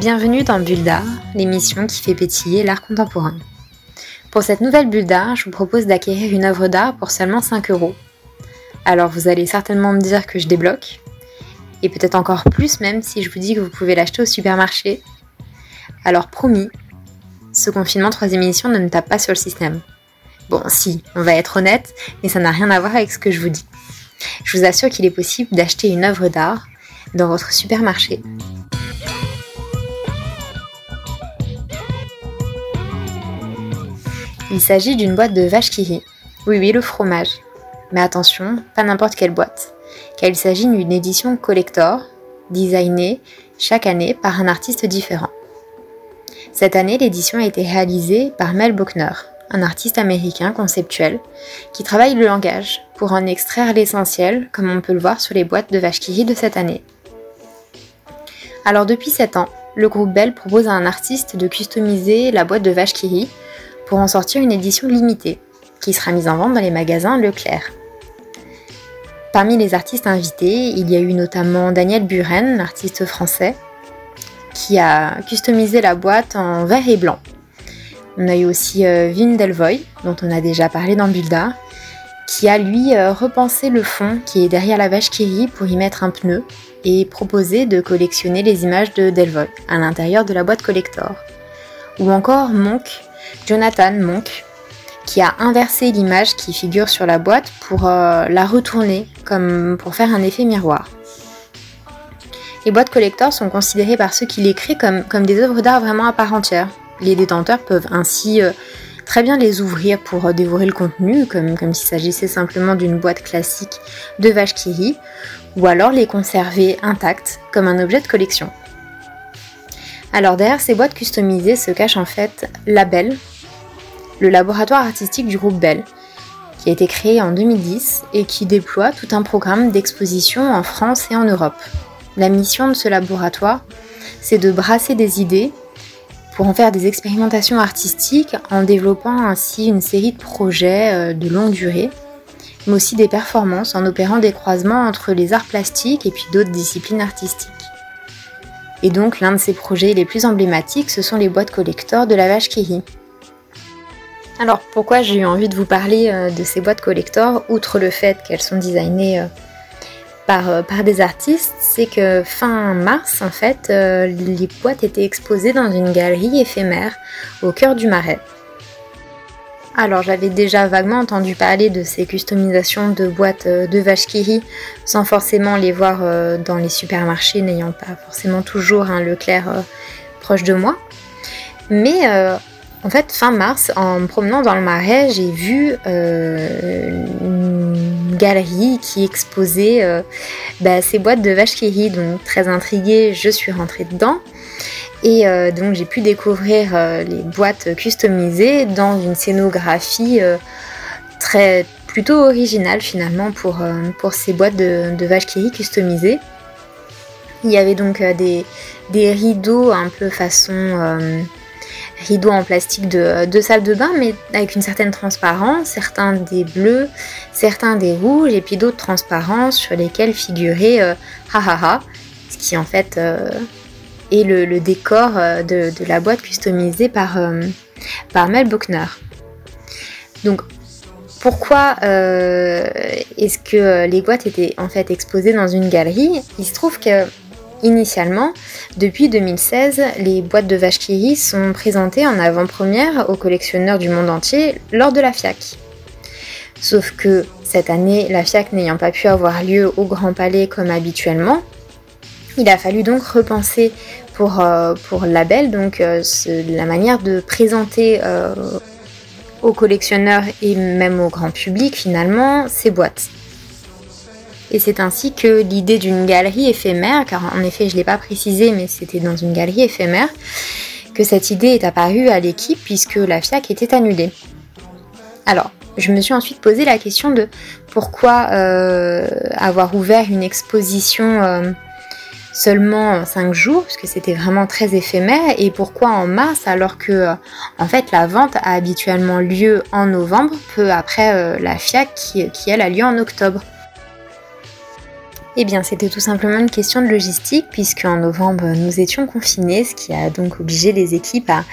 Bienvenue dans Bulle l'émission qui fait pétiller l'art contemporain. Pour cette nouvelle bulle d'art, je vous propose d'acquérir une œuvre d'art pour seulement 5 euros. Alors vous allez certainement me dire que je débloque, et peut-être encore plus même si je vous dis que vous pouvez l'acheter au supermarché. Alors promis, ce confinement troisième édition ne me tape pas sur le système. Bon, si, on va être honnête, mais ça n'a rien à voir avec ce que je vous dis. Je vous assure qu'il est possible d'acheter une œuvre d'art dans votre supermarché Il s'agit d'une boîte de vache qui rit. Oui, oui, le fromage. Mais attention, pas n'importe quelle boîte, car il s'agit d'une édition collector, designée chaque année par un artiste différent. Cette année, l'édition a été réalisée par Mel Buckner, un artiste américain conceptuel qui travaille le langage pour en extraire l'essentiel, comme on peut le voir sur les boîtes de vache qui rit de cette année. Alors depuis 7 ans, le groupe Bell propose à un artiste de customiser la boîte de vache qui rit pour en sortir une édition limitée, qui sera mise en vente dans les magasins Leclerc. Parmi les artistes invités, il y a eu notamment Daniel Buren, artiste français, qui a customisé la boîte en vert et blanc. On a eu aussi euh, Vin Delvoye, dont on a déjà parlé dans Bulda, qui a lui euh, repensé le fond qui est derrière la vache qui rit pour y mettre un pneu et proposé de collectionner les images de Delvoye à l'intérieur de la boîte collector. Ou encore Monk, Jonathan Monk, qui a inversé l'image qui figure sur la boîte pour euh, la retourner, comme pour faire un effet miroir. Les boîtes collector sont considérées par ceux qui les créent comme, des œuvres d'art vraiment à part entière. Les détenteurs peuvent ainsi euh, très bien les ouvrir pour euh, dévorer le contenu, comme, s'il s'agissait simplement d'une boîte classique de vache qui ou alors les conserver intactes comme un objet de collection. Alors derrière ces boîtes customisées se cache en fait Label, le laboratoire artistique du groupe Bell, qui a été créé en 2010 et qui déploie tout un programme d'exposition en France et en Europe. La mission de ce laboratoire, c'est de brasser des idées pour en faire des expérimentations artistiques en développant ainsi une série de projets euh, de longue durée, mais aussi des performances en opérant des croisements entre les arts plastiques et puis d'autres disciplines artistiques. Et donc l'un de ces projets les plus emblématiques, ce sont les boîtes collector de la vache Kiri. Alors pourquoi j'ai eu envie de vous parler euh, de ces boîtes collector, outre le fait qu'elles sont designées euh, par, euh, par des artistes, c'est que fin mars en fait, les boîtes étaient exposées dans une galerie éphémère au cœur du Marais. Alors j'avais déjà vaguement entendu parler de ces customisations de boîtes euh, de vache Kiri sans forcément les voir euh, dans les supermarchés, n'ayant pas forcément toujours un Leclerc euh, proche de moi. Mais en fait, fin mars, en me promenant dans le marais, j'ai vu une galerie qui exposait bah, ces boîtes de vache Kiri. Donc très intriguée, je suis rentrée dedans. Et euh, donc j'ai pu découvrir euh, les boîtes customisées dans une scénographie euh, très plutôt originale finalement pour, pour ces boîtes de, de vaches customisées. Il y avait donc des, des, rideaux un peu façon rideaux en plastique de, de, salle de bain, mais avec une certaine transparence, certains des bleus, certains des rouges, et puis d'autres transparences sur lesquelles figurait ha ha ha, ce qui en fait et le, décor euh, de, la boîte customisée par, euh, par Mel Buckner. Donc pourquoi euh, est-ce que les boîtes étaient en fait exposées dans une galerie? Il se trouve que initialement, depuis 2016, les boîtes de vache Kiri sont présentées en avant-première aux collectionneurs du monde entier lors de la FIAC. Sauf que cette année, la FIAC n'ayant pas pu avoir lieu au Grand Palais comme habituellement, il a fallu donc repenser pour, euh, pour Label donc, euh, la manière de présenter euh, aux collectionneurs et même au grand public finalement ces boîtes. Et c'est ainsi que l'idée d'une galerie éphémère, car en effet je ne l'ai pas précisé mais c'était dans une galerie éphémère, que cette idée est apparue à l'équipe puisque la FIAC était annulée. Alors, je me suis ensuite posé la question de pourquoi avoir ouvert une exposition seulement 5 jours, puisque c'était vraiment très éphémère, et pourquoi en mars alors que euh, en fait la vente a habituellement lieu en novembre, peu après la FIAC qui, qui elle a lieu en octobre. Eh bien, c'était tout simplement une question de logistique, puisque en novembre, nous étions confinés, ce qui a donc obligé les équipes à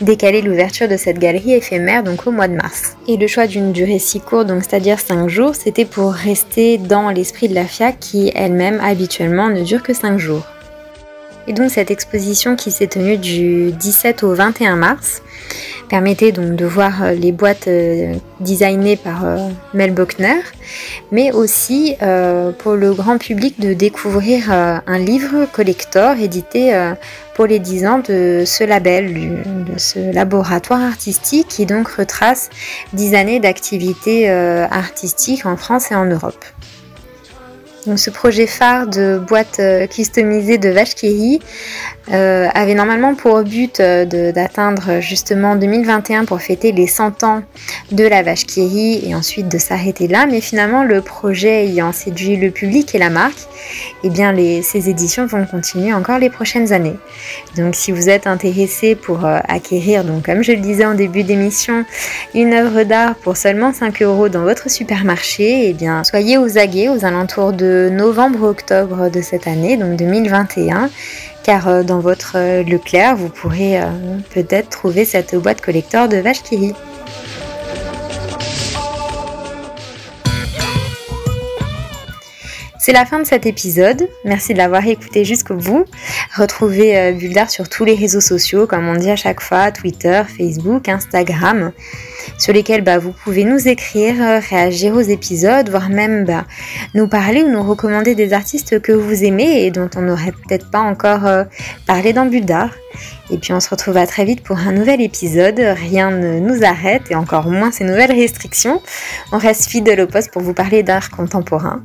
décaler l'ouverture de cette galerie éphémère, donc au mois de mars. Et le choix d'une durée si courte, donc c'est-à-dire 5 jours, c'était pour rester dans l'esprit de la FIAC, qui elle-même habituellement ne dure que 5 jours. Et donc cette exposition qui s'est tenue du 17 au 21 mars permettait donc de voir euh, les boîtes euh, designées par euh, Mel Bockner, mais aussi pour le grand public de découvrir un livre collector édité pour les 10 ans de ce label, de ce laboratoire artistique qui donc retrace 10 années d'activité artistique en France et en Europe. Donc ce projet phare de boîte euh, customisée de Vache euh, avait normalement pour but euh, d'atteindre justement 2021 pour fêter les 100 ans de la Vache et ensuite de s'arrêter là. Mais finalement, le projet ayant séduit le public et la marque, eh bien ces éditions vont continuer encore les prochaines années. Donc si vous êtes intéressé pour acquérir, donc comme je le disais en début d'émission, une œuvre d'art pour seulement 5 euros dans votre supermarché, eh bien soyez aux aguets aux alentours de novembre-octobre de cette année, donc 2021, car euh, dans votre euh, Leclerc, vous pourrez euh, peut-être trouver cette boîte collector de vache C'est la fin de cet épisode. Merci de l'avoir écouté jusqu'au bout. Retrouvez Buldar sur tous les réseaux sociaux, comme on dit à chaque fois, Twitter, Facebook, Instagram, sur lesquels bah, vous pouvez nous écrire, euh, réagir aux épisodes, voire même bah, nous parler ou nous recommander des artistes que vous aimez et dont on n'aurait peut-être pas encore euh, parlé dans Buldar. Et puis on se retrouvera très vite pour un nouvel épisode. Rien ne nous arrête et encore moins ces nouvelles restrictions. On reste fidèle au poste pour vous parler d'art contemporain.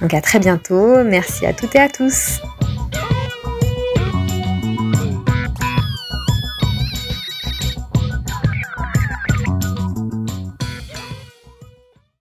Donc à très bientôt. Merci à toutes et à tous.